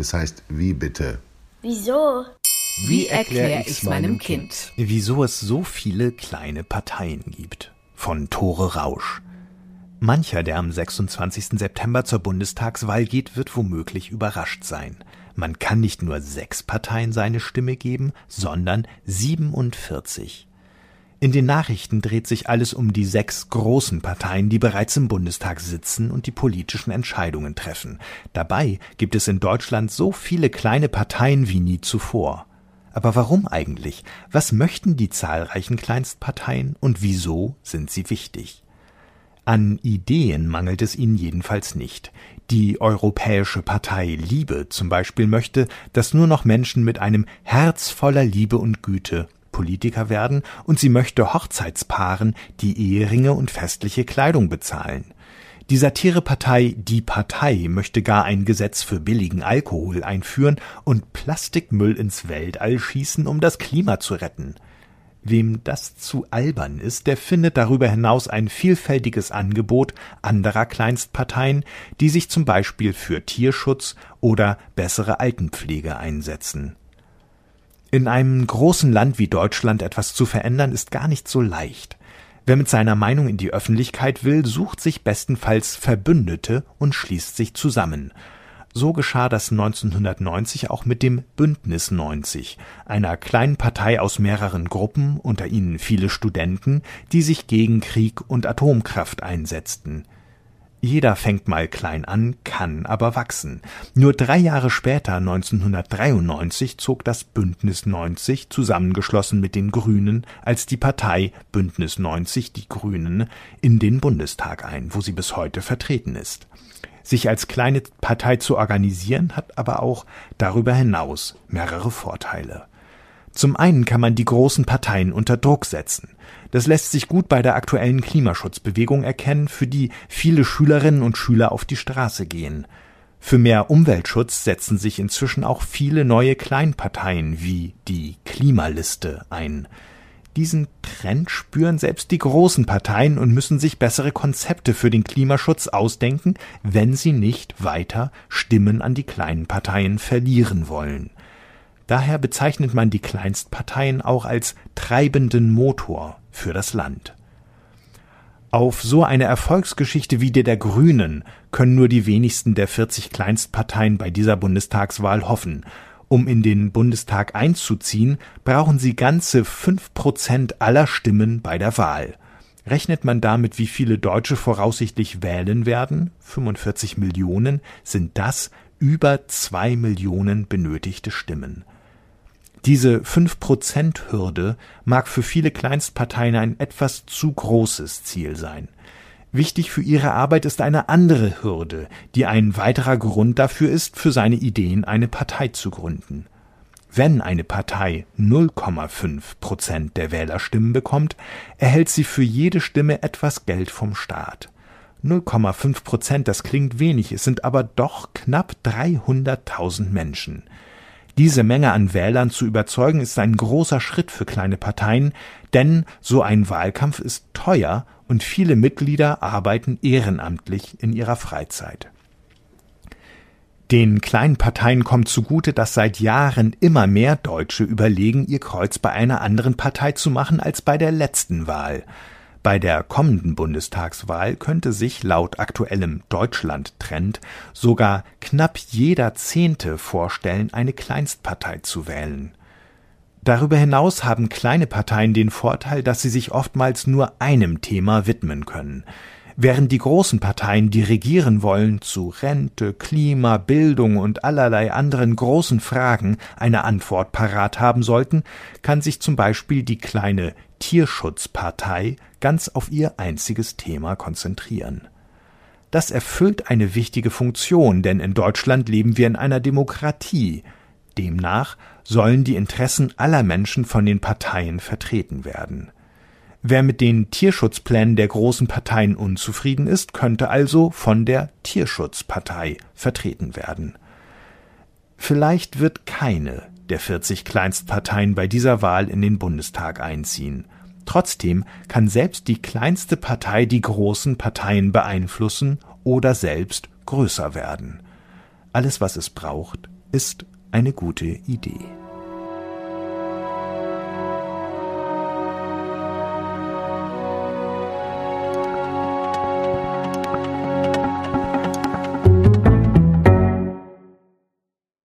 Das heißt, wie bitte? Wieso? Wie erkläre ich meinem Kind? Wieso es so viele kleine Parteien gibt. Von Tore Rausch. Mancher, der am 26. September zur Bundestagswahl geht, wird womöglich überrascht sein. Man kann nicht nur sechs Parteien seine Stimme geben, sondern 47. In den Nachrichten dreht sich alles um die sechs großen Parteien, die bereits im Bundestag sitzen und die politischen Entscheidungen treffen. Dabei gibt es in Deutschland so viele kleine Parteien wie nie zuvor. Aber warum eigentlich? Was möchten die zahlreichen Kleinstparteien und wieso sind sie wichtig? An Ideen mangelt es ihnen jedenfalls nicht. Die Europäische Partei Liebe zum Beispiel möchte, dass nur noch Menschen mit einem Herz voller Liebe und Güte Politiker werden und sie möchte Hochzeitspaaren die Eheringe und festliche Kleidung bezahlen. Die Satirepartei Die Partei möchte gar ein Gesetz für billigen Alkohol einführen und Plastikmüll ins Weltall schießen, um das Klima zu retten. Wem das zu albern ist, der findet darüber hinaus ein vielfältiges Angebot anderer Kleinstparteien, die sich zum Beispiel für Tierschutz oder bessere Altenpflege einsetzen. In einem großen Land wie Deutschland etwas zu verändern, ist gar nicht so leicht. Wer mit seiner Meinung in die Öffentlichkeit will, sucht sich bestenfalls Verbündete und schließt sich zusammen. So geschah das 1990 auch mit dem Bündnis 90, einer kleinen Partei aus mehreren Gruppen, unter ihnen viele Studenten, die sich gegen Krieg und Atomkraft einsetzten. Jeder fängt mal klein an, kann aber wachsen. Nur drei Jahre später, 1993, zog das Bündnis 90, zusammengeschlossen mit den Grünen, als die Partei Bündnis 90, die Grünen, in den Bundestag ein, wo sie bis heute vertreten ist. Sich als kleine Partei zu organisieren, hat aber auch darüber hinaus mehrere Vorteile. Zum einen kann man die großen Parteien unter Druck setzen. Das lässt sich gut bei der aktuellen Klimaschutzbewegung erkennen, für die viele Schülerinnen und Schüler auf die Straße gehen. Für mehr Umweltschutz setzen sich inzwischen auch viele neue Kleinparteien wie die Klimaliste ein. Diesen Trend spüren selbst die großen Parteien und müssen sich bessere Konzepte für den Klimaschutz ausdenken, wenn sie nicht weiter Stimmen an die kleinen Parteien verlieren wollen. Daher bezeichnet man die Kleinstparteien auch als treibenden Motor für das Land. Auf so eine Erfolgsgeschichte wie der der Grünen können nur die wenigsten der 40 Kleinstparteien bei dieser Bundestagswahl hoffen. Um in den Bundestag einzuziehen, brauchen sie ganze fünf Prozent aller Stimmen bei der Wahl. Rechnet man damit, wie viele Deutsche voraussichtlich wählen werden, 45 Millionen, sind das über zwei Millionen benötigte Stimmen. Diese Fünf-Prozent-Hürde mag für viele Kleinstparteien ein etwas zu großes Ziel sein. Wichtig für ihre Arbeit ist eine andere Hürde, die ein weiterer Grund dafür ist, für seine Ideen eine Partei zu gründen. Wenn eine Partei 0,5 Prozent der Wählerstimmen bekommt, erhält sie für jede Stimme etwas Geld vom Staat. 0,5 Prozent, das klingt wenig, es sind aber doch knapp 300.000 Menschen. Diese Menge an Wählern zu überzeugen, ist ein großer Schritt für kleine Parteien, denn so ein Wahlkampf ist teuer und viele Mitglieder arbeiten ehrenamtlich in ihrer Freizeit. Den kleinen Parteien kommt zugute, dass seit Jahren immer mehr Deutsche überlegen, ihr Kreuz bei einer anderen Partei zu machen als bei der letzten Wahl. Bei der kommenden Bundestagswahl könnte sich laut aktuellem Deutschland-Trend sogar knapp jeder Zehnte vorstellen, eine Kleinstpartei zu wählen. Darüber hinaus haben kleine Parteien den Vorteil, dass sie sich oftmals nur einem Thema widmen können. Während die großen Parteien, die regieren wollen, zu Rente, Klima, Bildung und allerlei anderen großen Fragen eine Antwort parat haben sollten, kann sich zum Beispiel die kleine Tierschutzpartei ganz auf ihr einziges Thema konzentrieren. Das erfüllt eine wichtige Funktion, denn in Deutschland leben wir in einer Demokratie. Demnach sollen die Interessen aller Menschen von den Parteien vertreten werden. Wer mit den Tierschutzplänen der großen Parteien unzufrieden ist, könnte also von der Tierschutzpartei vertreten werden. Vielleicht wird keine der 40 Kleinstparteien bei dieser Wahl in den Bundestag einziehen. Trotzdem kann selbst die kleinste Partei die großen Parteien beeinflussen oder selbst größer werden. Alles, was es braucht, ist eine gute Idee.